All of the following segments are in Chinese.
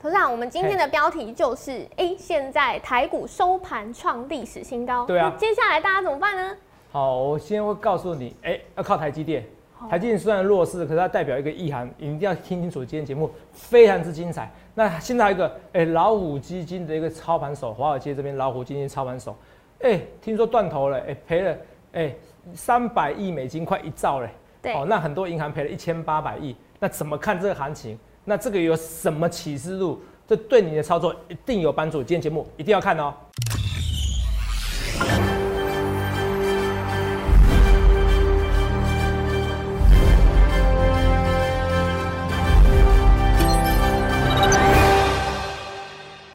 头长，我们今天的标题就是：哎，现在台股收盘创历史新高。对啊那接下来大家怎么办呢？好，我先会告诉你，哎、要靠台积电。台积电虽然弱势，可是它代表一个意涵，你一定要听清楚。今天节目非常之精彩。那现在还有一个，哎、老虎基金的一个操盘手，华尔街这边老虎基金操盘手，哎、听说断头了，哎、赔了，哎、三百亿美金，快一兆嘞。对哦，那很多银行赔了一千八百亿，那怎么看这个行情？那这个有什么启示录？这对你的操作一定有帮助。今天节目一定要看哦。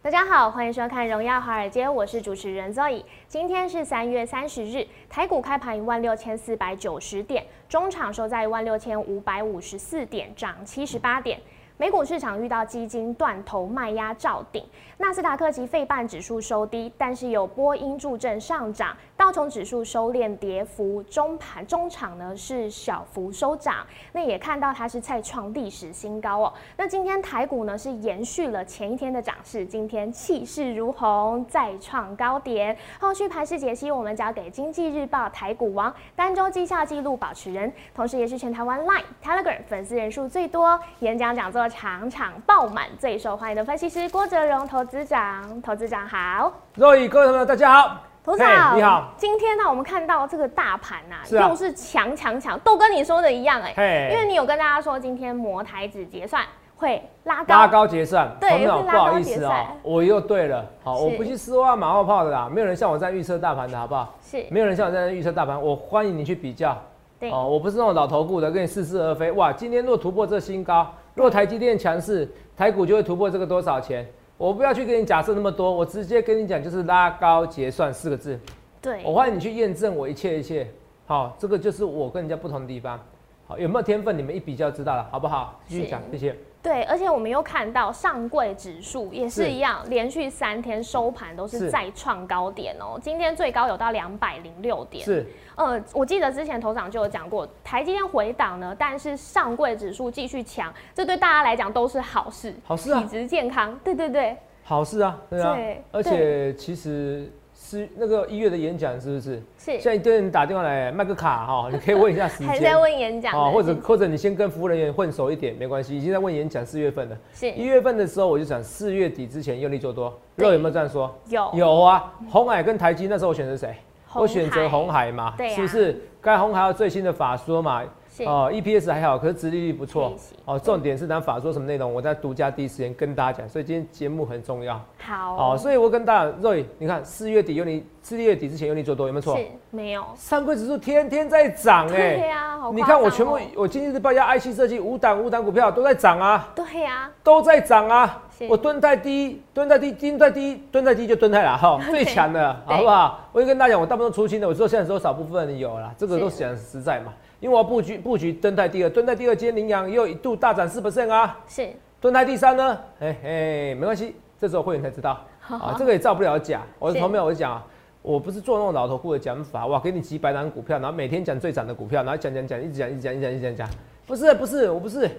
大家好，欢迎收看《荣耀华尔街》，我是主持人 Zoe。今天是三月三十日，台股开盘一万六千四百九十点，中场收在一万六千五百五十四点，涨七十八点。美股市场遇到基金断头卖压照顶，纳斯达克及费半指数收低，但是有波音助阵上涨，道琼指数收敛跌幅，中盘中场呢是小幅收涨，那也看到它是再创历史新高哦。那今天台股呢是延续了前一天的涨势，今天气势如虹，再创高点。后续盘势解析，我们交给经济日报台股王单周绩效纪录保持人，同时也是全台湾 Line、Telegram 粉丝人数最多、演讲讲座场场爆满、最受欢迎的分析师郭哲荣投资长。投资长好，若雨各位朋友，大家好。投资长你好。今天呢，我们看到这个大盘呐、是啊又是强强强，都跟你说的一样哎、嘿因为你有跟大家说，今天摩台子结算会拉高，拉高结算，对朋友会拉高不好意思哦结算，我又对了，好，我不去说话马后炮的啦，没有人像我在预测大盘的好不好？是没有人像我在预测大盘，我欢迎你去比较。对哦，我不是那种老头顾的，跟你似是而非。哇，今天若突破这新高，若台积电强势，台股就会突破这个多少钱？我不要去跟你假设那么多，我直接跟你讲，就是拉高结算四个字。对，我欢迎你去验证我一切一切。好，这个就是我跟人家不同的地方。好，有没有天分？你们一比较知道了，好不好？继续讲，谢谢。对，而且我们又看到上柜指数也是是一样，连续三天收盘都是是再创高点哦。今天最高有到两百零六点。是，呃，我记得之前头长就有讲过，台积电回档呢，但是上柜指数继续强，这对大家来讲都是好事，好事啊体质健康。对对对，好事啊，对啊。对而且其实是那个一月的演讲是不是？是现在一堆人打电话来卖个卡哈，你可以问一下时还在间。问演讲啊哦，或者或者你先跟服务人员混熟一点，没关系。已经在问演讲四月份了，一月份的时候我就想四月底之前用力做多，对肉有没有这样说？有有啊，红海跟台积那时候我选择谁？我选择红海嘛，是不是？该红海有最新的法说嘛，是哦，EPS 还好，可是殖利率不错。哦，重点是咱法说什么内容，我在独家第一时间跟大家讲，所以今天节目很重要。好哦，所以我跟大家 Roy，你看四月底有你四月底之前有你做多有没有错？是没有。上柜指数天天在涨哎、你看我全部，我今日日报压 IC 设计五档五档股票都在涨啊，对呀、都在涨啊。我蹲在第一，蹲在第一，蹲在第一，蹲在第一就蹲在了哈，最强的，好不好？我就跟大家讲，我大部分都出清的，我知道现在只有少部分人有啦，这个都是讲实在嘛，因为我要布局布局蹲在第二，蹲在第二，今天羚羊又一度大涨四 percent 啊，是。蹲在第三呢，哎哎，没关系，这时候会员才知道。啊，这个也造不了假。我的是同学，我就讲啊，我不是做那种老头顾的讲法，哇，给你几百档股票，然后每天讲最涨的股票，然后讲讲讲，一直讲一直讲一直讲一直讲讲，不是不是，我不是，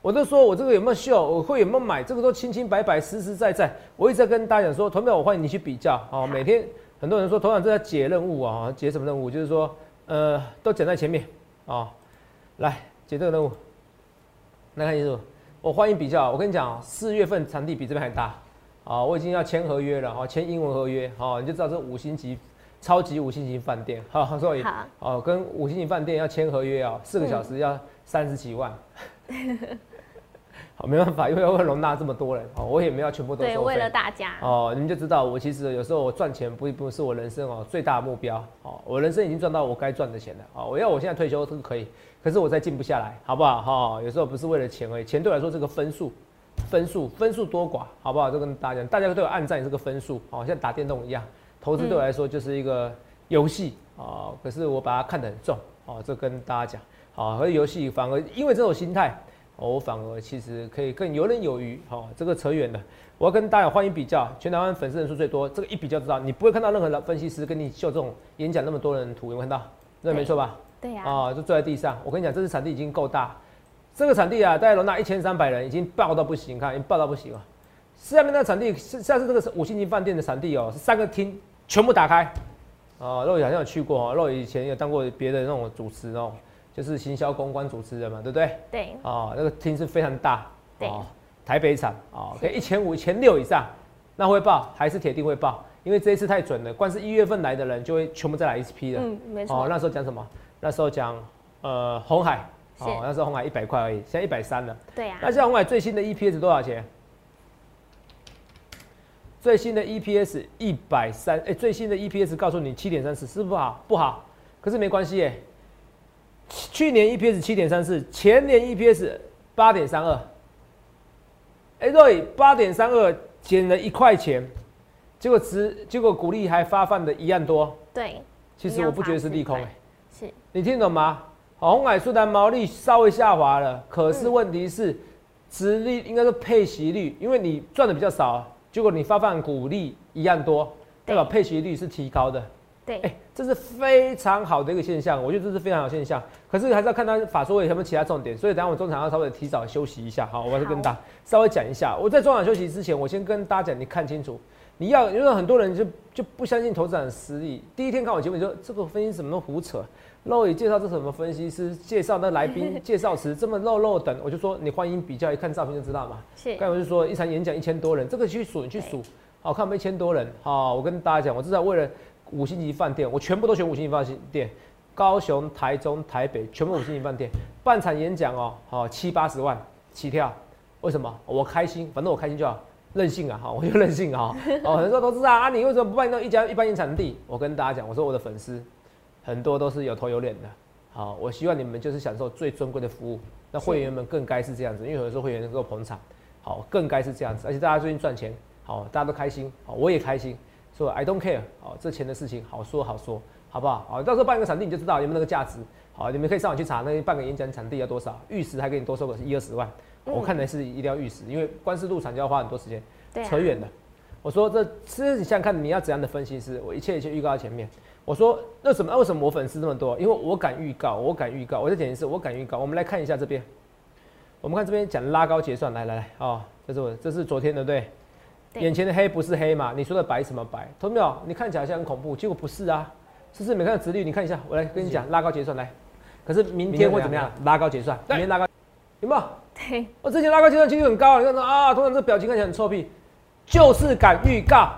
我都说我这个有没有秀，我会有没有买，这个都清清白白、实实在在。我一直在跟大家讲说，投票，我欢迎你去比较。哦。每天很多人说，头长这在解任务啊，解什么任务？就是说，呃，都讲在前面啊，来解这个任务，来看清楚。我欢迎比较，我跟你讲啊，四月份场地比这边还大。啊，我已经要签合约了啊，签英文合约。哦，你就知道这五星级、超级五星级饭店，好，所以好。哦，跟五星级饭店要签合约啊，四个小时要三十几万。好，没办法，因为要容纳这么多人哦，我也没有全部都对，收费为了大家，哦，你们就知道我其实有时候我赚钱不不是我人生哦最大的目标哦，我人生已经赚到我该赚的钱了哦，我要我现在退休都可以，可是我再静不下来，好不好？哈、有时候不是为了钱而已，钱对我来说这个分数，分数分数多寡，好不好？就跟大家讲，大家对我暗赞也是个分数，哦，像打电动一样，投资对我来说就是一个游戏哦，可是我把它看得很重哦，这跟大家讲，好、而游戏反而因为这种心态。哦，我反而其实可以更游刃有余。好、这个扯远了。我要跟大家欢迎比较，全台湾粉丝人数最多，这个一比较知道，你不会看到任何的分析师跟你秀这种演讲那么多人的图，有没有看到？那没错吧？对呀、啊、就坐在地上。我跟你讲，这次场地已经够大，这个场地啊，大概容纳一千三百人，已经爆到不行，看已经爆到不行了。下面那个场地是像是这个五星级饭店的场地哦，是三个厅全部打开。哦，肉宇好像有去过哦，肉宇以前有当过别的那种主持哦，就是行销公关主持人嘛，对不对？对。哦，那个厅是非常大。对。台北场哦，可以一千五、一千六以上，那会报还是铁定会报，因为这一次太准了，光是一月份来的人就会全部再来一批了。嗯，没错。哦，那时候讲什么？那时候讲呃红海。哦，那时候红海一百块而已，现在一百三了。对呀。那现在红海最新的 EPS 多少钱？最新的 EPS 一百三，哎，最新的 EPS 告诉你七点三四，是不好？不好。可是没关系，哎，去年 EPS 七点三四，前年 EPS 八点三二。哎，对，八点三二减了一块钱，结果值，结果股利还发放的一样多。对。其实我不觉得是利空，哎。是。你听懂吗？红海虽然毛利稍微下滑了，可是问题是，殖利应该是配息率，因为你赚的比较少，结果你发放股利一样多，代表配息率是提高的。对，哎，这是非常好的一个现象，我觉得这是非常好现象。可是还是要看他法说有什么其他重点，所以等下我中场要稍微提早休息一下，好，我还是跟大家稍微讲一下。我在中场休息之前，我先跟大家讲，你看清楚，你要因为很多人就就不相信投资人的实力，第一天看我节目就说这个分析怎么都胡扯。漏也介绍这什么分析师介绍那来宾 介绍词这么漏漏等，我就说你欢迎比较，一看照片就知道嘛。是。刚才我就说一场演讲一千多人，这个去数你去数，好看没一千多人。好，我跟大家讲，我至少为了五星级饭店，我全部都选五星级饭店，高雄、台中、台北全部五星级饭店，半场演讲哦，好七八十万起跳。为什么？我开心，反正我开心就好，任性啊，哈，我就任性啊。哦，很多人说投资啊，啊你为什么不办那一家一般演场地？我跟大家讲，我说我的粉丝。很多都是有头有脸的，好，我希望你们就是享受最尊贵的服务。那会员们更该是这样子，因为有的时候会员能够捧场，好，更该是这样子。而且大家最近赚钱，好，大家都开心，好，我也开心，说 I don't care，哦，这钱的事情好说好说，好不好？好，到时候办一个场地你就知道有没有那个价值。好，你们可以上网去查，那办个演讲场地要多少，玉石还给你多收个一二十万。我看来是一定要玉石，因为光是入场就要花很多时间，扯远了。我说这其实你想想看，你要怎样的分析师，我一切一切预告在前面。我说那什么？为什么我粉丝这么多？因为我敢预告，我敢预告。我再讲一次，我敢预告。我们来看一下这边，我们看这边讲拉高结算，来来来，哦，这是我，这是昨天的对，眼前的黑不是黑嘛？你说的白什么白？同没有？你看起来像很恐怖，结果不是啊，是不是？没看直率，你看一下，我来跟你讲拉高结算来。可是明天会怎么样？拉高结算，明天拉高，有没有？对，我之前拉高结算几率很高，你看到啊？通常这表情看起来很臭屁，就是敢预告，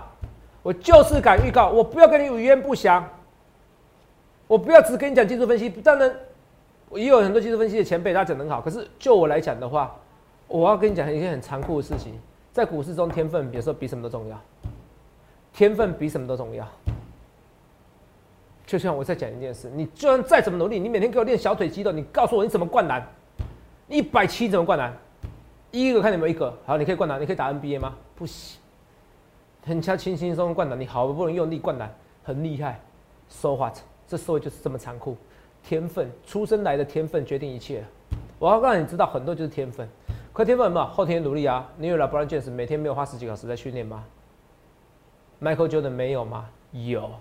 我就是敢预告，我不要跟你语焉不详。我不要只跟你讲技术分析，当然也有很多技术分析的前辈，他讲得很好。可是就我来讲的话，我要跟你讲一件很残酷的事情，在股市中，天分有时候比什么都重要。天分比什么都重要。就像我再讲一件事，你就算再怎么努力，你每天给我练小腿肌肉，你告诉我你怎么灌篮？一百七怎么灌篮？一个看有没有一个？好，你可以灌篮，你可以打 NBA 吗？不行。人家轻轻松松灌篮，你好不容易用力灌篮，很厉害。So what？这社会就是这么残酷，天分出生来的天分决定一切。我要让你知道，很多就是天分。可天分什么？后天努力啊！你有了 Brown James，每天没有花十几个小时在训练吗？Michael Jordan 没有吗？有。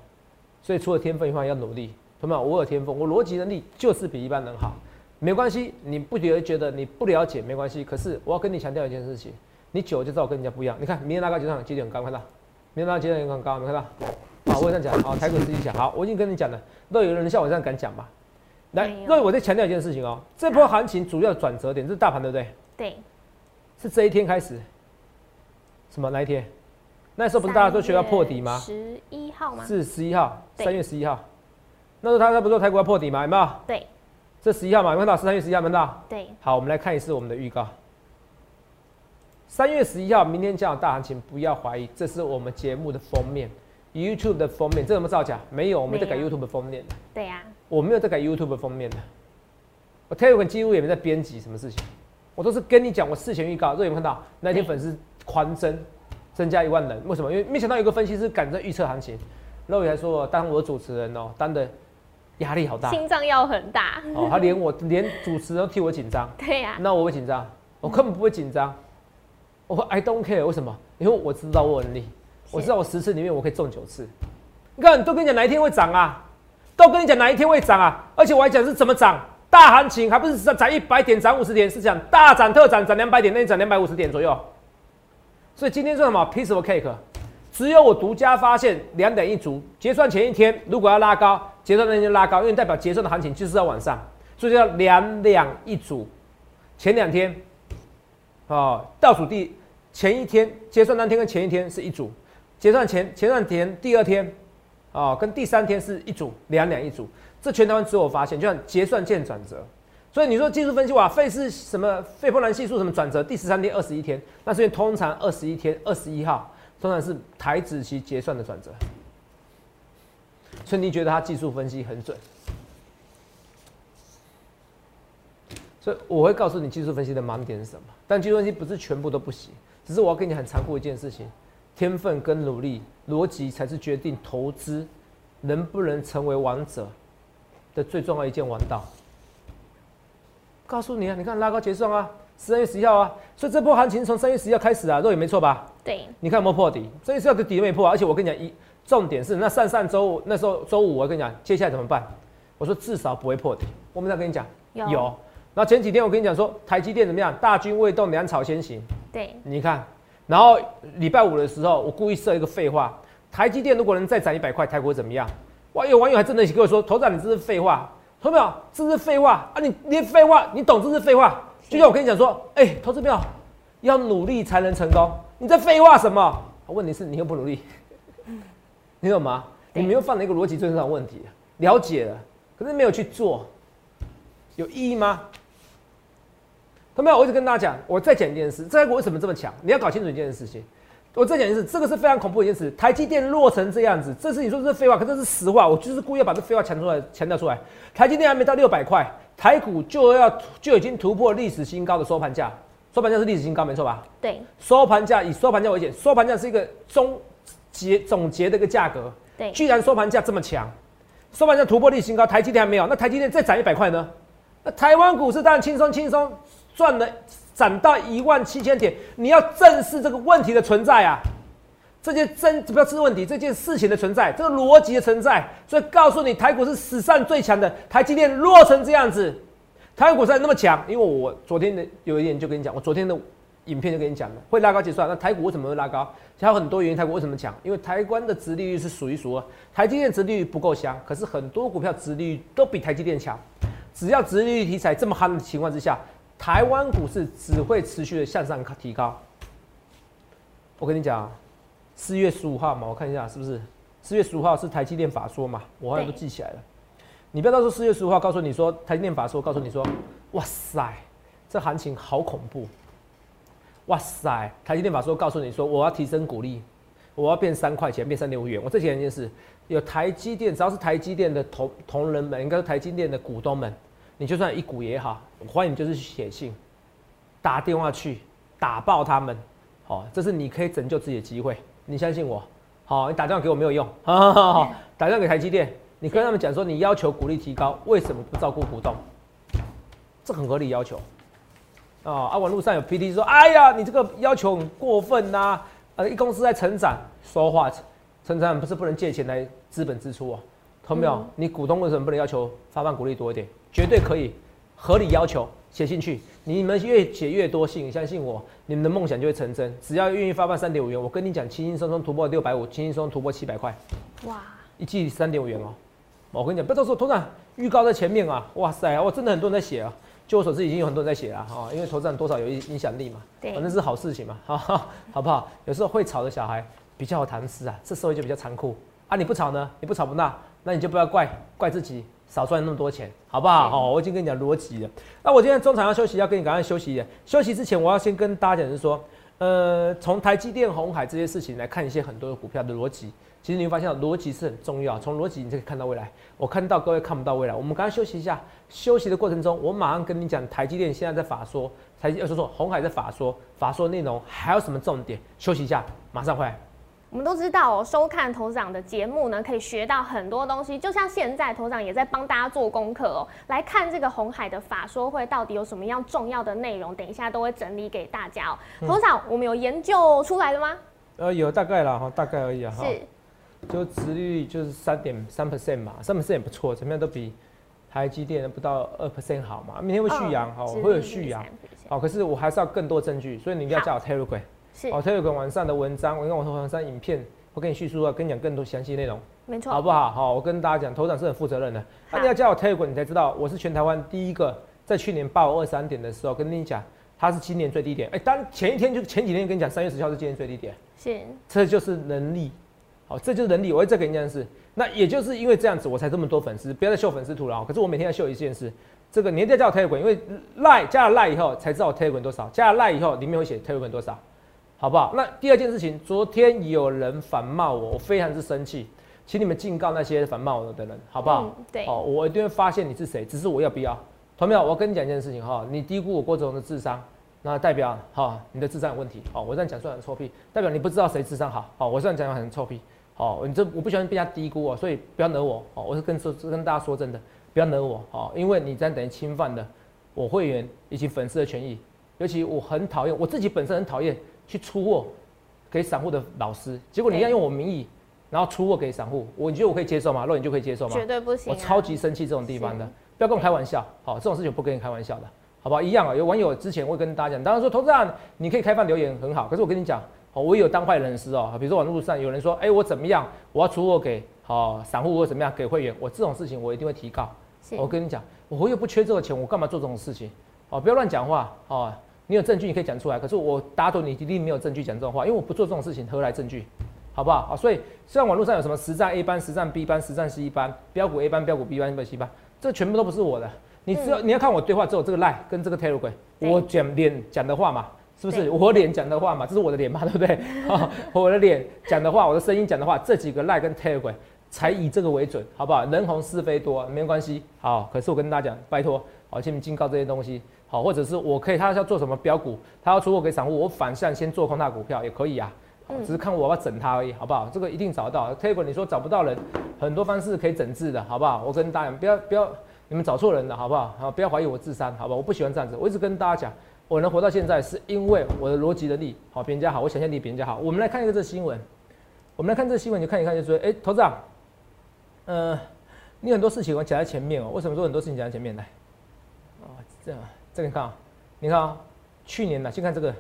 所以除了天分以外，要努力。同学们，我有天分，我逻辑能力就是比一般人好。没关系，你不觉得觉得你不了解没关系。可是我要跟你强调一件事情，你久就知道我跟人家不一样。你看，明天那个机场几点很高，看到？明天那个机场很高，没看到？好，我这样讲，好，台股自己讲，好，我已经跟你讲了，都有人像我这样敢讲吧？来，那我再强调一件事情哦，这波行情主要转折点是大盘，对不对？对，是这一天开始，什么那一天？那时候不是大家都学到破底吗？十一号吗？是十一号，三月十一号。那时候他他不是说台股要破底吗？有没有？对，这十一号嘛，有看到？是三月十一号，看到？对。好，我们来看一次我们的预告。三月十一号，明天将有大行情，不要怀疑，这是我们节目的封面。YouTube 的封面，这有没有造假？没有，我们在改 YouTube 封面的。对呀，我没有在改 YouTube 封面的。我 Telegram 几乎也没在编辑什么事情，我都是跟你讲，我事前预告。这有没有看到？那天粉丝狂增，增加一万人，为什么？因为没想到有个分析师敢在预测行情。肉宇还说，当我主持人哦，当的压力好大，心脏要很大。哦，他连我连主持人都替我紧张。对呀，那我会紧张？我根本不会紧张。我 I don't care，为什么？因为我知道我能力。我知道我十次里面我可以中九次，你看都跟你讲哪一天会涨啊，都跟你讲哪一天会涨啊，而且我还讲是怎么涨，大行情还不是涨涨一百点涨五十点，是讲大涨特涨涨两百点，那你涨两百五十点左右，所以今天是什么 piece of cake？只有我独家发现两点一足，结算前一天如果要拉高，结算那天就拉高，因为代表结算的行情就是要往上，所以叫两两一组。前两天，哦，倒数第前一天结算当天跟前一天是一组，结算前前两天第二天，哦，跟第三天是一组，两两一组。这全台湾只有我发现，就像结算见转折。所以你说技术分析哇，费是什么？费波兰系数什么转折？第十三天、二十一天，那是因为通常二十一天、二十一号。通常是台子期结算的转折，所以你觉得它技术分析很准？所以我会告诉你技术分析的盲点是什么。但技术分析不是全部都不行，只是我要跟你很残酷一件事情：天分跟努力、逻辑才是决定投资能不能成为王者的最重要一件王道。告诉你啊，你看拉高结算啊。三月十一号啊，所以这波行情从三月十一号开始啊，肉也没错吧？对，你看有没有破底？三月十一号的底都没破，而且我跟你讲，一重点是那上上周五那时候周五，我跟你讲，接下来怎么办？我说至少不会破底。我们再跟你讲，有。然后前几天我跟你讲说，台积电怎么样？大军未动，粮草先行。对，你看，然后礼拜五的时候，我故意设一个废话，台积电如果能再涨一百块，台股会怎么样？哇，有网友还真的跟我说，头长你这是废话，听到没有？这是废话啊！你你废话，你懂这是废话？就像我跟你讲说，哎，投资票要努力才能成功。你在废话什么？问题是你又不努力，你懂吗？你没有犯了一个逻辑最上的问题，了解了，可是没有去做，有意义吗？同没有？我一直跟大家讲，我再讲一件事，这个为什么这么强？你要搞清楚一件事情。我再讲一次，这个是非常恐怖的一件事。台积电落成这样子，这是你说这是废话，可这是实话。我就是故意要把这废话强出来，强调出来。台积电还没到六百块。台股就要就已经突破历史新高的收盘价，收盘价是历史新高，没错吧？对，收盘价以收盘价为简，收盘价是一个终结总结的一个价格。对，居然收盘价这么强，收盘价突破历史新高，台积电还没有，那台积电再涨一百块呢？那台湾股市当然轻松轻松赚了，涨到一万七千点，你要正视这个问题的存在啊！这件真不要是问题，这件事情的存在，这个逻辑的存在，所以告诉你，台股是史上最强的。台积电弱成这样子，台湾股市那么强，因为我昨天的有一点就跟你讲，我昨天的影片就跟你讲了，会拉高结算。那台股为什么会拉高？还有很多原因。台股为什么强？因为台湾的殖利率是数一数二，台积电殖利率不够香，可是很多股票殖利率都比台积电强。只要殖利率题材这么夯的情况之下，台湾股市只会持续的向上提高。我跟你讲。四月十五号嘛，我看一下是不是四月十五号是台积电法说嘛？我好像都记起来了。你不要到时候四月十五号告诉你说台积电法说，告诉你说，哇塞，这行情好恐怖！哇塞，台积电法说告诉你说，我要提升股利，我要变三块钱，变三点五元。我这几件事，有台积电，只要是台积电的同同仁们，应该是台积电的股东们，你就算一股也好，我欢迎你就是写信，打电话去打爆他们，好，这是你可以拯救自己的机会。你相信我，好，你打电话给我没有用，好好好，打电话给台积电，你跟他们讲说你要求股利提高，为什么不照顾股东？这很合理要求，啊，啊，网络上有 P D 说，哎呀，你这个要求很过分呐，呃，一公司在成长，说话，成长不是不能借钱来资本支出哦，懂没有？你股东为什么不能要求发放股利多一点？绝对可以，合理要求。写进去，你们越写越多信，相信我，你们的梦想就会成真。只要愿意发放三点五元，我跟你讲，轻轻松松突破六百五，轻轻松突破七百块。哇！一季三点五元哦，我跟你讲，不要到时候头上预告在前面啊！哇塞，我真的很多人在写啊，就我所知已经有很多人在写了哈，因为头上多少有影影响力嘛，对，反正是好事情嘛，哈，好不好？有时候会吵的小孩比较有谈资啊，这社会就比较残酷啊！你不炒呢，你不炒不闹，那你就不要怪怪自己。少赚那么多钱，好不好？好，我已经跟你讲逻辑了。那我今天中场要休息，要跟你赶快休息。休息之前，我要先跟大家讲，是说，呃，从台积电、红海这些事情来看一些很多的股票的逻辑。其实你会发现，逻辑是很重要。从逻辑，你就可以看到未来。我看到各位看不到未来。我们刚刚休息一下，休息的过程中，我马上跟你讲，台积电现在在法说，台积要说说红海在法说，法说内容还有什么重点？休息一下，马上回来。我们都知道哦，收看头长的节目呢，可以学到很多东西。就像现在头长也在帮大家做功课哦，来看这个红海的法说会到底有什么样重要的内容，等一下都会整理给大家哦。头长，我们有研究出来了吗？呃，有大概啦哈，大概而已啊。是，就殖率就是三点三 percent 嘛，三 percent 也不错，怎么样都比台积电不到二 percent 好嘛。明天会续阳，好，会有续阳，好，可是我还是要更多证据，所以你一定要加我 Telegram。是哦，Telegram 晚上的文章，我跟我网上影片，我跟你叙述啊，跟你讲更多详细内容，没错，好不好？好，我跟大家讲，头长是很负责任的。那你要加我 Telegram，你才知道我是全台湾第一个在去年八五二三点的时候跟你讲，它是今年最低点。哎，当前一天就前几天跟你讲，三月十号是今年最低点，是，这就是能力。好，这就是能力。我会再给你讲件事，那也就是因为这样子，我才这么多粉丝。不要再秀粉丝图了。可是我每天要秀一件事，这个你一定要加我 Telegram，因为赖加了赖以后才知道我 Telegram 多少，加了赖以后里面会写 Telegram 多少，好不好？那第二件事情，昨天有人反骂我，我非常之生气，请你们警告那些反骂我的人，好不好？对，哦，我一定会发现你是谁，只是我要不要？同没有？我跟你讲一件事情哈，你低估我郭子龙的智商，那代表哈你的智商有问题。哦，我这样讲算很臭屁，代表你不知道谁智商好。哦，我这样讲很臭屁。哦，你这我不喜欢被人家低估哦，所以不要惹我哦。我是跟说跟大家说真的，不要惹我哦，因为你这样等于侵犯了我会员以及粉丝的权益。尤其我很讨厌我自己本身很讨厌去出货给散户的老师，结果你要用我名义，然后出货给散户，我你觉得我可以接受吗？若你就可以接受吗？绝对不行。我超级生气这种地方的，不要跟我开玩笑。好，这种事情不跟你开玩笑的，好不好？一样啊。有网友之前会跟大家讲，当然说投资人你可以开放留言很好，可是我跟你讲。我也有当坏人师哦，比如说网络上有人说，哎，我怎么样，我要出货给好散户或怎么样给会员，我这种事情我一定会提告。我跟你讲，我又不缺这个钱，我干嘛做这种事情？哦，不要乱讲话哦。你有证据你可以讲出来，可是我打赌你一定没有证据讲这种话，因为我不做这种事情，何来证据？好不好？啊，所以虽然网络上有什么实战 A 班、实战 B 班、实战 C 班、标股 A 班、标股 B 班、标股 C 班，这全部都不是我的。你只要你要看我对话，只有这个 line 跟这个 Telegram，我讲脸讲的话嘛。是不是我脸讲的话嘛？这是我的脸嘛，对不对？我的脸讲的话，我的声音讲的话，这几个赖跟 Telegram 才以这个为准，好不好？人红是非多，没关系。好，可是我跟大家讲，拜托，好，请你警告这些东西，好，或者是我可以，他要做什么标股，他要出货给散户，我反向先做空他股票也可以啊，只是看我要整他而已，好不好？这个一定找得到。Telegram 你说找不到人，很多方式可以整治的，好不好？我跟大家不要不要，你们找错人了，好不好？好，不要怀疑我智商，好吧好？我不喜欢这样子，我一直跟大家讲。我能活到现在，是因为我的逻辑能力好，比人家好，我想象力比人家好。我们来看一个这新闻，我们来看这新闻，你看一看就说，哎，投资长，呃，你很多事情我讲在前面哦，为什么说很多事情讲在前面来？哦，这样，这个你看啊，你看啊，去年呢，先看这个，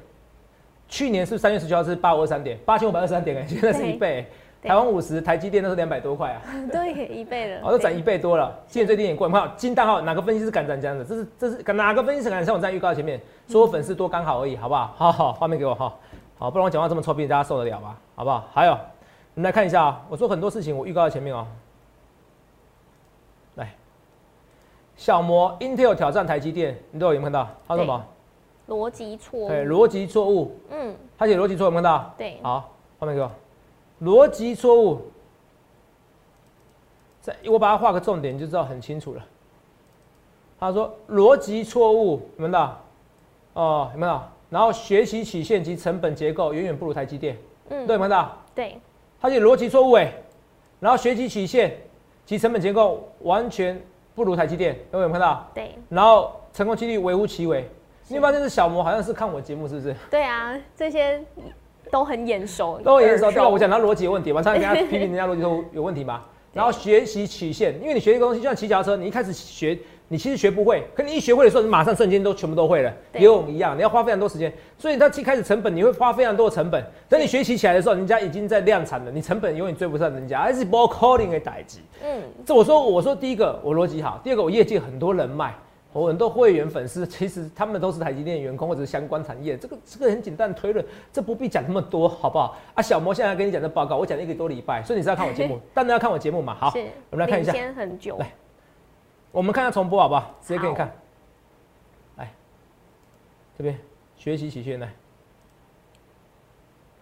去年是三月十九号是八五二三点，八千五百二十三点哎，现在是一倍。台湾五十，台积电都是两百多块啊，对，一倍了，哦，都涨一倍多了。今年最低点过，看金大号哪个分析师敢涨这样子？这是这是哪个分析师敢像我这样预告前面说我粉丝多刚好而已，好不好？好好，画面给我哈，好，不然我讲话这么臭屁，大家受得了吗？好不好？还有，我们来看一下啊，我说很多事情我预告在前面哦。来，小摩 Intel 挑战台积电，你都有没有看到？他说什么？逻辑错误。对，逻辑错误。嗯，他写逻辑错误，有看到？对。好，画面给我。逻辑错误，在我把它画个重点，就知道很清楚了。他说逻辑错误，有没有到？哦，有没有？然后学习曲线及成本结构远远不如台积电，嗯，对有到？对。他写逻辑错误哎，然后学习曲线及成本结构完全不如台积电，有没有看到？对。然后成功几率微乎其微。你发现是小魔好像是看我节目是不是？对啊，这些。都很眼熟，都很眼熟。对吧？我讲他逻辑有问题，晚上跟他批评人家逻辑都有问题吗？然后学习曲线，因为你学一个东西，就像骑脚踏车，你一开始学，你其实学不会，可你一学会的时候，你马上瞬间都全部都会了。游泳一样，你要花非常多时间，所以它一开始成本你会花非常多的成本。等你学习起来的时候，人家已经在量产了，你成本永远追不上人家，还是 ball calling 的代级。嗯，这我说我说第一个我逻辑好，第二个我业界很多人脉。我很多会员粉丝，其实他们都是台积电员工或者是相关产业，这个这个很简单推论，这不必讲那么多，好不好？啊，小魔现在跟你讲这报告，我讲了一个多礼拜，所以你是要看我节目，当然要看我节目嘛。好，我们来看一下。先很久。来，我们看下重播好不好？直接给你看。来，这边学习曲线来。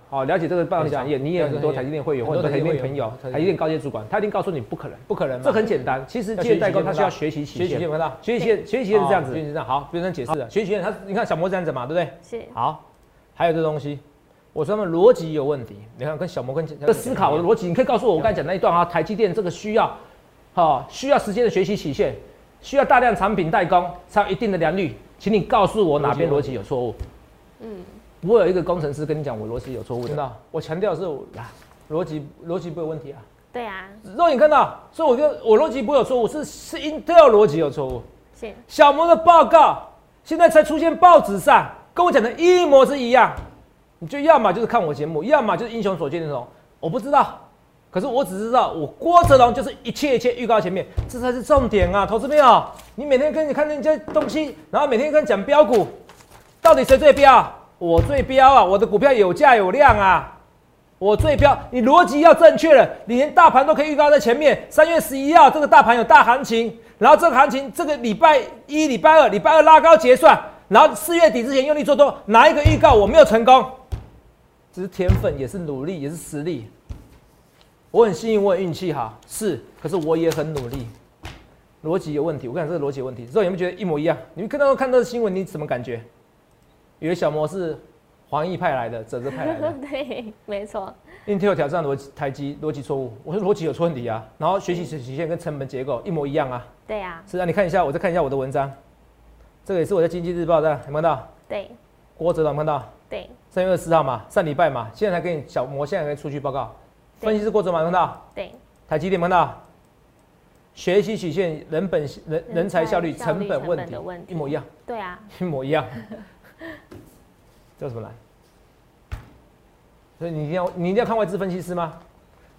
好，了解这个半导体产业，你也有很多台积电会员，或者台积电朋友，台积电高阶主管，他一定告诉你不可能，不可能。这很简单，其实企业代工他需要学习曲线，学习到，学习学习曲线是这样子，学习这样。好，别人解释了，学习曲线他你看小魔这样子嘛，对不对？是。好，还有这东西，我说他们逻辑有问题，你看跟小魔跟这思考的逻辑，你可以告诉我，我刚才讲那一段啊，台积电这个需要，好，需要时间的学习曲线，需要大量产品代工才有一定的良率，请你告诉我哪边逻辑有错误？嗯。不会有一个工程师跟你讲我逻辑有错误，真的。我强调是啊，逻辑逻辑不有问题啊。对啊。肉眼看到，所以我就我逻辑不会有错误，是是 Intel 逻辑有错误。是。小摩的报告现在才出现报纸上，跟我讲的一模是一样。你就要么就是看我节目，要么就是英雄所见那种，我不知道。可是我只知道，我郭哲龙就是一切一切预告前面，这才是重点啊！投资没有？你每天跟你看那些东西，然后每天跟你讲标股，到底谁最标？我最标啊！我的股票有价有量啊！我最标，你逻辑要正确了，你连大盘都可以预告在前面。三月十一号这个大盘有大行情，然后这个行情这个礼拜一、礼拜二、礼拜二拉高结算，然后四月底之前用力做多，哪一个预告我没有成功？只是天分，也是努力，也是实力。我很幸运，我很运气好，是，可是我也很努力。逻辑有问题，我跟你讲这个逻辑有问题。之后有没有觉得一模一样？你们看到看到新闻，你什么感觉？有的小魔是黄奕派来的，哲哲派来的。对，没错。Intel 挑战逻辑，台积逻辑错误。我说逻辑有出问题啊。然后学习曲线跟成本结构一模一样啊。对呀。是啊，你看一下，我再看一下我的文章。这个也是我在经济日报的，有看到？对。郭哲有看到？对。三月二十四号嘛，上礼拜嘛，现在才给你小魔，现在可以出去报告。分析师过程马看到，对，台积电看到，学习曲线、人本人人才效率、成本问题一模一样，对啊，一模一样，叫什么来？所以你一定要你一定要看外资分析师吗？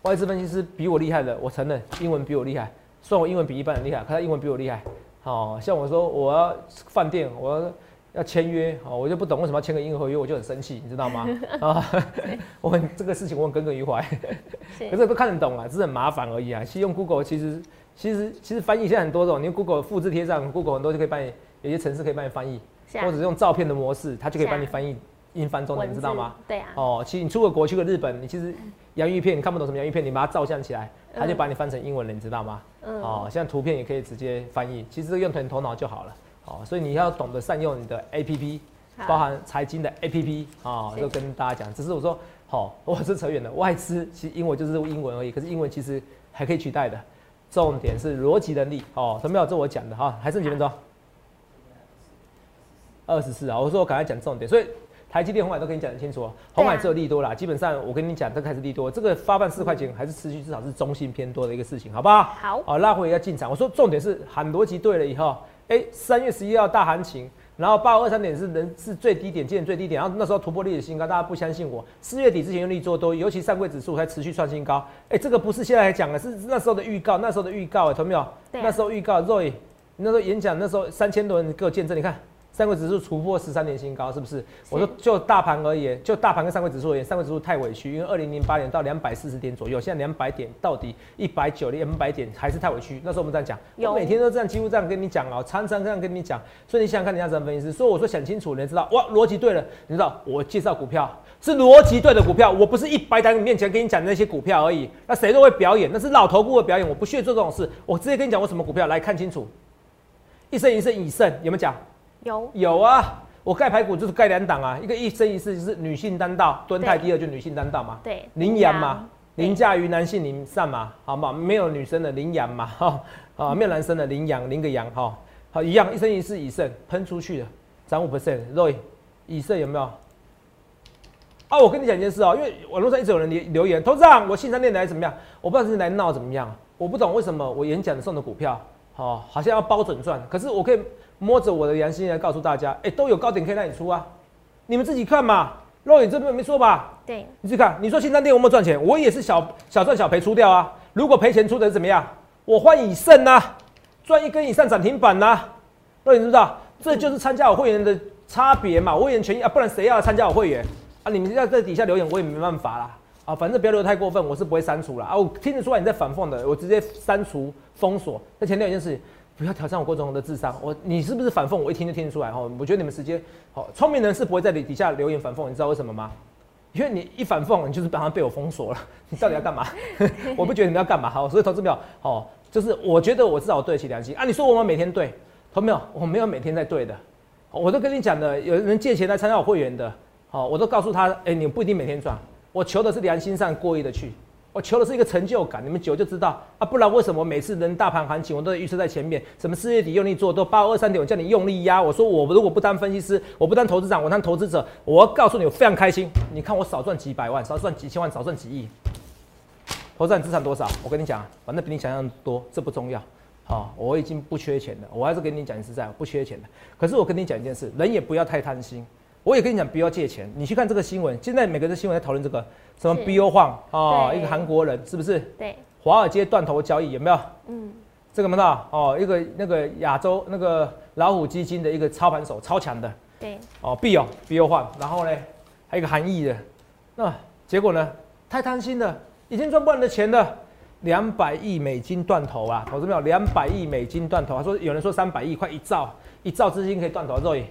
外资分析师比我厉害的，我承认，英文比我厉害，虽然我英文比一般人厉害，可他英文比我厉害。好像我说我要饭店，我要。要签约哦，我就不懂为什么要签个英合约，我就很生气，你知道吗？啊，我很这个事情我很耿耿于怀，可是都看得懂啊，只是很麻烦而已啊。其实用 Google 其实其实其实翻译现在很多种，你用 Google 复制贴上，Google 很多就可以帮你，有些城市可以帮你翻译，或者是用照片的模式，它就可以帮你翻译英翻中，你知道吗？对啊。哦，其实你出个国去个日本，你其实洋芋片你看不懂什么洋芋片，你把它照相起来，它就把你翻成英文了，你知道吗？嗯。哦，现在图片也可以直接翻译，其实用点头脑就好了。哦，所以你要懂得善用你的 A P P，包含财经的 A P P 啊，就跟大家讲。只是我说，好，我是扯远了。外资其实英文就是英文而已，可是英文其实还可以取代的。重点是逻辑能力。哦，什么有这我讲的哈？还剩几分钟？二十四啊！我说我赶快讲重点。所以台积电、红海都跟你讲得清楚。红海只有利多啦，基本上我跟你讲，这开始利多。这个发办四块钱还是持续，至少是中性偏多的一个事情，好不好？好。哦，拉回要进场。我说重点是喊逻辑对了以后。哎，三月十一号大行情，然后八五二三点是能是最低点，见最低点，然后那时候突破历史新高，大家不相信我。四月底之前用力做多，尤其上柜指数还持续创新高。哎，这个不是现在来讲的，是那时候的预告，那时候的预告，哎，同没有？那时候预告，Roy，那时候演讲，那时候三千多人给我见证，你看。三柜指数突破十三年新高，是不是？我说就大盘而言，就大盘跟三柜指数而言，三柜指数太委屈，因为二零零八年到两百四十点左右，现在两百点到底一百九两百点还是太委屈。那时候我们这样讲，我每天都这样，几乎这样跟你讲哦，常常这样跟你讲。所以你想想看，你要怎么分析？所以我说想清楚，你知道哇，逻辑对了，你知道我介绍股票是逻辑对的股票，我不是一百在你面前跟你讲那些股票而已。那谁都会表演，那是老头顾的表演，我不屑做这种事。我直接跟你讲我什么股票，来看清楚，一胜一胜一胜，有没有讲？有有啊。我盖排骨就是盖两档啊，一个一生一世就是女性单道，蹲泰第二就女性单道嘛，对，羚羊嘛，凌驾于男性凌上嘛，好嘛，没有女生的羚羊嘛，哈，啊，没有男生的羚羊，羚个羊哈，好一样，一生一世以胜喷出去的，涨五 percent，Roy，以胜有没有？啊，我跟你讲一件事哦，因为网络上一直有人留留言，投资长，我信三电来怎么样？我不知道是来闹怎么样，我不懂为什么我演讲送的股票，好，好像要包准赚，可是我可以。摸着我的良心来告诉大家，哎，都有高点可以让你出啊，你们自己看嘛。肉眼这边没错吧？对，你自己看，你说新三店有没有赚钱？我也是小小赚小赔出掉啊。如果赔钱出的是怎么样？我换以胜呐，赚一根以上涨停板呐。肉眼知不知道？这就是参加我会员的差别嘛。会员权益啊，不然谁要参加我会员啊？你们要在底下留言，我也没办法啦。啊，反正不要留太过分，我是不会删除了啊。我听得出来你在反讽的，我直接删除封锁。再强调一件事情。不要挑战我郭总的智商，我你是不是反讽？我一听就听得出来哈。我觉得你们时间好，聪明人是不会在底底下留言反讽，你知道为什么吗？因为你一反讽，你就是马上被我封锁了。你到底要干嘛？我不觉得你们要干嘛好，所以投资票好，就是我觉得我至少对得起良心啊。你说我们每天对，投没有？我没有每天在对的，我都跟你讲的，有人借钱来参加我会员的，好，我都告诉他，哎，你不一定每天赚，我求的是良心上过意的去。我求的是一个成就感，你们久就知道啊，不然为什么每次人大盘行情我都预测在前面？什么四月底用力做都八二三点，我叫你用力压。我说我如果不当分析师，我不当投资长，我当投资者，我要告诉你，我非常开心。你看我少赚几百万，少赚几千万，少赚几亿。投资人资产多少？我跟你讲，反正比你想象多，这不重要。好，我已经不缺钱了，我还是跟你讲实在，不缺钱的。可是我跟你讲一件事，人也不要太贪心。我也跟你讲不要借钱，你去看这个新闻，现在每个的新闻在讨论这个什么是 BO 晃哦，一个韩国人是不是？对，华尔街断头交易有没有？嗯，这个没到哦，一个那个亚洲那个老虎基金的一个操盘手，超强的对，哦，B 哦 BO 晃，然后呢还有一个韩裔的，那结果呢太贪心了，已经赚不完的钱了。两百亿美金断头啊，投资没有？两百亿美金断头，他说有人说三百亿，快一兆，一兆资金可以断头，肉眼。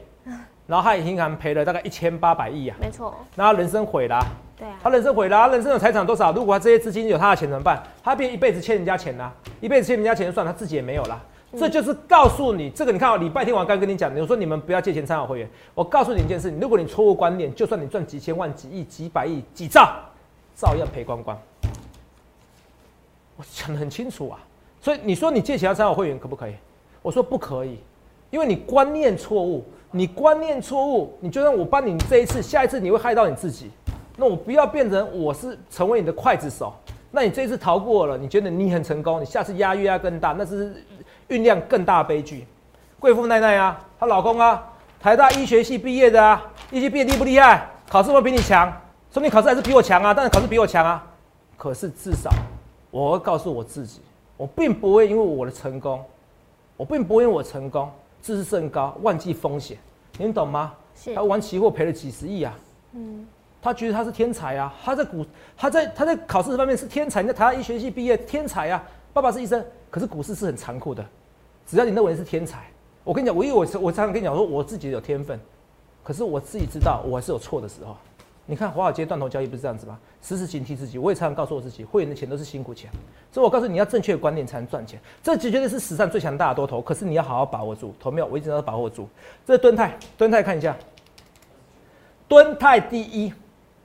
然后他银行赔了大概一千八百亿啊，没错，那他人生毁了啊、对啊，他人生毁了啊、人生的财产多少？如果他这些资金有他的钱怎么办？他变一辈子欠人家钱啦、一辈子欠人家钱就算，他自己也没有啦。这就是告诉你，这个你看哦，礼拜天我刚跟你讲，我说你们不要借钱参考会员。我告诉你一件事，如果你错误观念，就算你赚几千万、几亿、几百亿、几兆，照样赔光光。我讲的很清楚啊，所以你说你借钱要参考会员可不可以？我说不可以，因为你观念错误，你观念错误，你就算我帮你这一次，下一次你会害到你自己。那我不要变成我是成为你的刽子手，那你这一次逃过了，你觉得你很成功，你下次压越压更大，那是酝酿更大悲剧。贵妇奈奈啊，她老公啊，台大医学系毕业的啊，医学毕业厉不厉害？考试会比你强，说明考试还是比我强啊，但是考试比我强啊。可是至少我会告诉我自己，我并不会因为我的成功，我并不会因为我成功，自视甚高，忘记风险，你们懂吗？他，玩期货赔了几十亿啊，嗯，他觉得他是天才啊，他在股他在他在考试方面是天才，你在台大医学系毕业天才啊，爸爸是医生，可是股市是很残酷的，只要你认为是天才，我跟你讲，我因为我我常常跟你讲说我自己有天分，可是我自己知道我还是有错的时候。你看华尔街断头交易不是这样子吗？时时警惕自己，我也常常告诉我自己，会员的钱都是辛苦钱，所以我告诉你，要正确的观念才能赚钱。这绝对是史上最强大的多头，可是你要好好把握住，投没有？我一直要把握住。这是敦泰，敦泰看一下，敦泰第一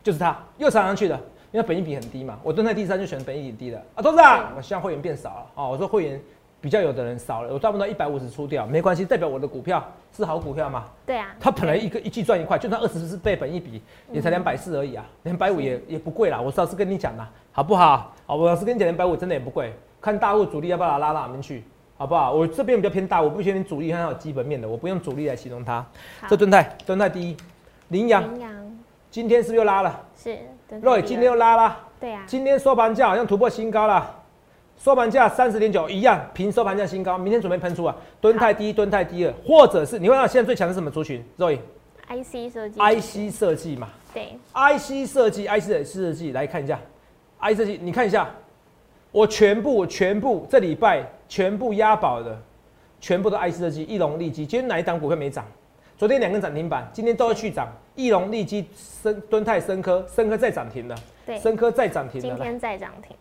就是它，又涨上去了，因为本益比很低嘛。我敦泰第三就选本益比低的啊，董事长，我希望会员变少了哦。我说会员比较有的人少了，我差不到一百五十出掉，没关系，代表我的股票是好股票嘛。对啊，它本来一个一季赚一块，就算二十四倍本一比，也才两百四而已啊，两百五也也不贵啦。我老实跟你讲啦，好不好？好，我老实跟你讲，两百五真的也不贵。看大户主力要不要拉到哪边去，好不好？我这边比较偏大，我不偏主力，还有基本面的，我不用主力来形容它。好这敦泰，敦泰第一，羚羊羚羊今天是不是又拉了？是，对今天又拉了，对啊，今天收盘价好像突破新高了。收盘价三十点九，一样平收盘价新高，明天准备喷出啊！敦泰第一，敦泰第二，或者是你会看到现在最强的是什么族群？？Roy，IC 设计。IC 设计嘛。对，，IC 设计，IC 的设计来看一下，IC 设计，你看一下，我全部全部这礼拜全部押宝的，全部都 IC 设计，翼龙、利基，今天哪一档股票没涨？昨天两根涨停板，今天都要去涨，翼龙、利基、深敦泰、深科，深科再涨停了，对，深科再涨停了，来今天再涨停，对，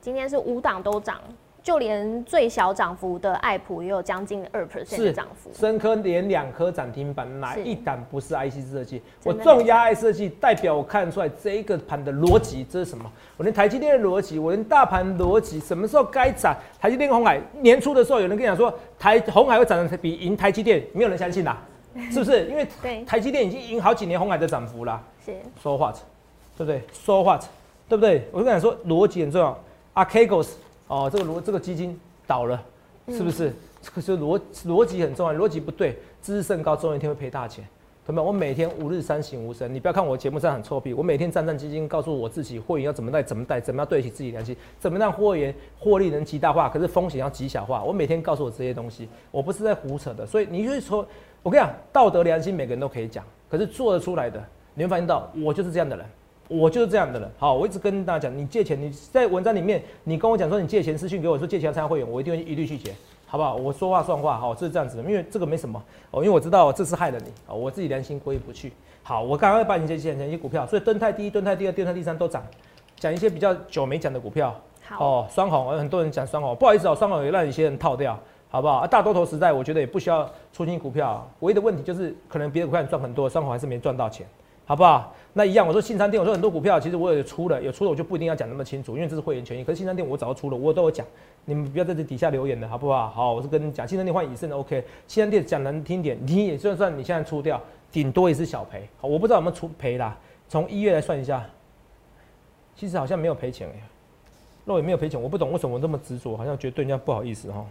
今天是五档都涨，就连最小涨幅的爱普也有将近二 percent 的是涨幅，深科连两颗涨停板，哪一档不是 IC 设计？我重压 IC 设计，代表我看出来这一个盘的逻辑，这是什么？我连台积电的逻辑，我连大盘逻辑，什么时候该涨？台积电、红海年初的时候，有人跟你讲说台红海会涨得比赢台积电，没有人相信啦，是不是？因为对台积电已经赢好几年红海的涨幅啦。是 So what？对不对？So what？对不对？我就跟你说，逻辑很重要。Archegos 哦，这个逻这个基金倒了，是不是？可是逻逻辑很重要，逻辑不对，知识甚高，总有一天会赔大钱。同没有？我每天五日三省吾身。你不要看我节目上很臭屁，我每天战战兢兢，告诉我自己会员要怎么带，怎么带，怎么样对得起自己良心，怎么让会员获利能极大化，可是风险要极小化。我每天告诉我这些东西，我不是在胡扯的。所以你会说，我跟你讲，道德良心每个人都可以讲，可是做得出来的，你会发现到我就是这样的人。我就是这样的人，好，我一直跟大家讲，你借钱，你在文章里面，你跟我讲说你借钱私信给我说借钱要参加会员，我一定会一律拒绝，好不好？我说话算话，好，就是这样子的，因为这个没什么哦，因为我知道这是害了你，哦，我自己良心过意不去。好，我刚刚把你借钱讲一些股票，所以敦泰第一、敦泰第二、敦泰第三都涨，讲一些比较久没讲的股票，好，哦，双红，很多人讲双红，不好意思哦，双红也让一些人套掉，好不好？啊，大多头时代，我觉得也不需要出新股票，唯一的问题就是可能别的股票赚很多，双红还是没赚到钱，好不好？那一样，我说新商店，我说很多股票其实我也出了，有出了我就不一定要讲那么清楚，因为这是会员权益。可是新商店我早就出了，我都有讲，你们不要在这底下留言了，好不好？好，我是跟你讲，新商店换以盛的 OK，信商店讲难听点，你也就算你现在出掉，顶多也是小赔。好，我不知道有没有出赔啦，从一月来算一下，其实好像没有赔钱哎、肉也没有赔钱，我不懂为什么我那么执着，好像觉得对人家不好意思哈。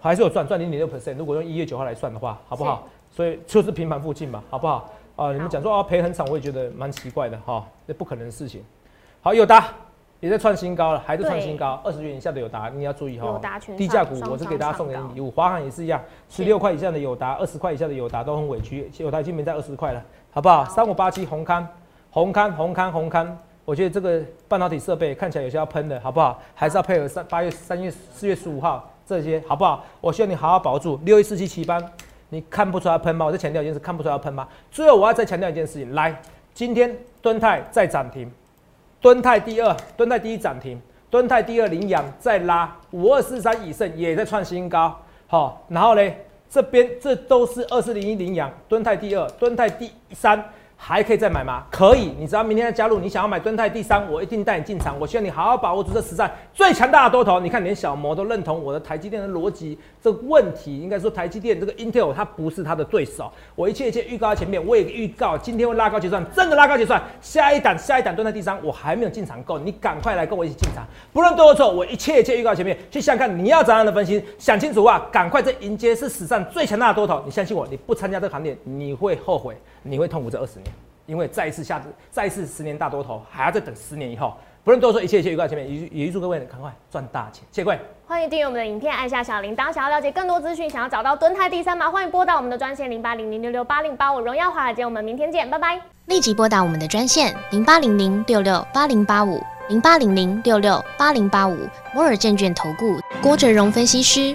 还是有赚赚零点六 percent。如果用一月九号来算的话，好不好？所以就是平盘附近嘛，好不好？啊，你们讲说啊赔很惨，我也觉得蛮奇怪的哈，这不可能的事情。好，友达也在创新高了，还在创新高，二十元以下的友达你要注意哈。低价股我是给大家送给礼物，华航也是一样，十六块以下的友达，二十块以下的友达都很委屈，友达已经没在二十块了，好不好？三五八七红康，红康红康红康，我觉得这个半导体设备看起来有些要喷的，好不好？还是要配合三八月三月四月十五号这些，好不好？我希望你好好保住六一四七七班。你看不出来喷吗？我再强调一件事，看不出来喷吗？最后我要再强调一件事情，来，今天敦泰再涨停，敦泰第二，敦泰第一涨停，敦泰第二领养再拉五二四三以上也在创新高，好，然后嘞，这边这都是二四零一领养，敦泰第二，敦泰第三。还可以再买吗？可以，你只要明天再加入，你想要买敦泰第三，我一定带你进场。我希望你好好把握住这实战最强大的多头。你看，连小摩都认同我的台积电的逻辑。这个问题应该说，台积电这个 Intel 它不是它的对手。我一切一切预告在前面，我也预告今天会拉高结算，真的拉高结算。下一档，下一档蹲在第三，我还没有进场够，你赶快来跟我一起进场。不论对或错，我一切一切预告前面，去想看你要怎样的分析，想清楚啊，赶快在迎接是史上最强大的多头。你相信我，你不参加这个行列，你会后悔，你会痛苦这二十年。因为再一次下再一次十年大多头，还要再等十年以后。不论多说，一切一切预告前面，也也预祝各位赶快赚大钱。谢谢各位，欢迎订阅我们的影片，按下小铃铛。想要了解更多资讯，想要找到敦泰第三吗？欢迎拨打我们的专线零八零零六六八零八五。荣耀华尔街，我们明天见，拜拜。立即拨打我们的专线零八零零六六八零八五零八零零六六八零八五摩尔证券投顾郭哲荣分析师。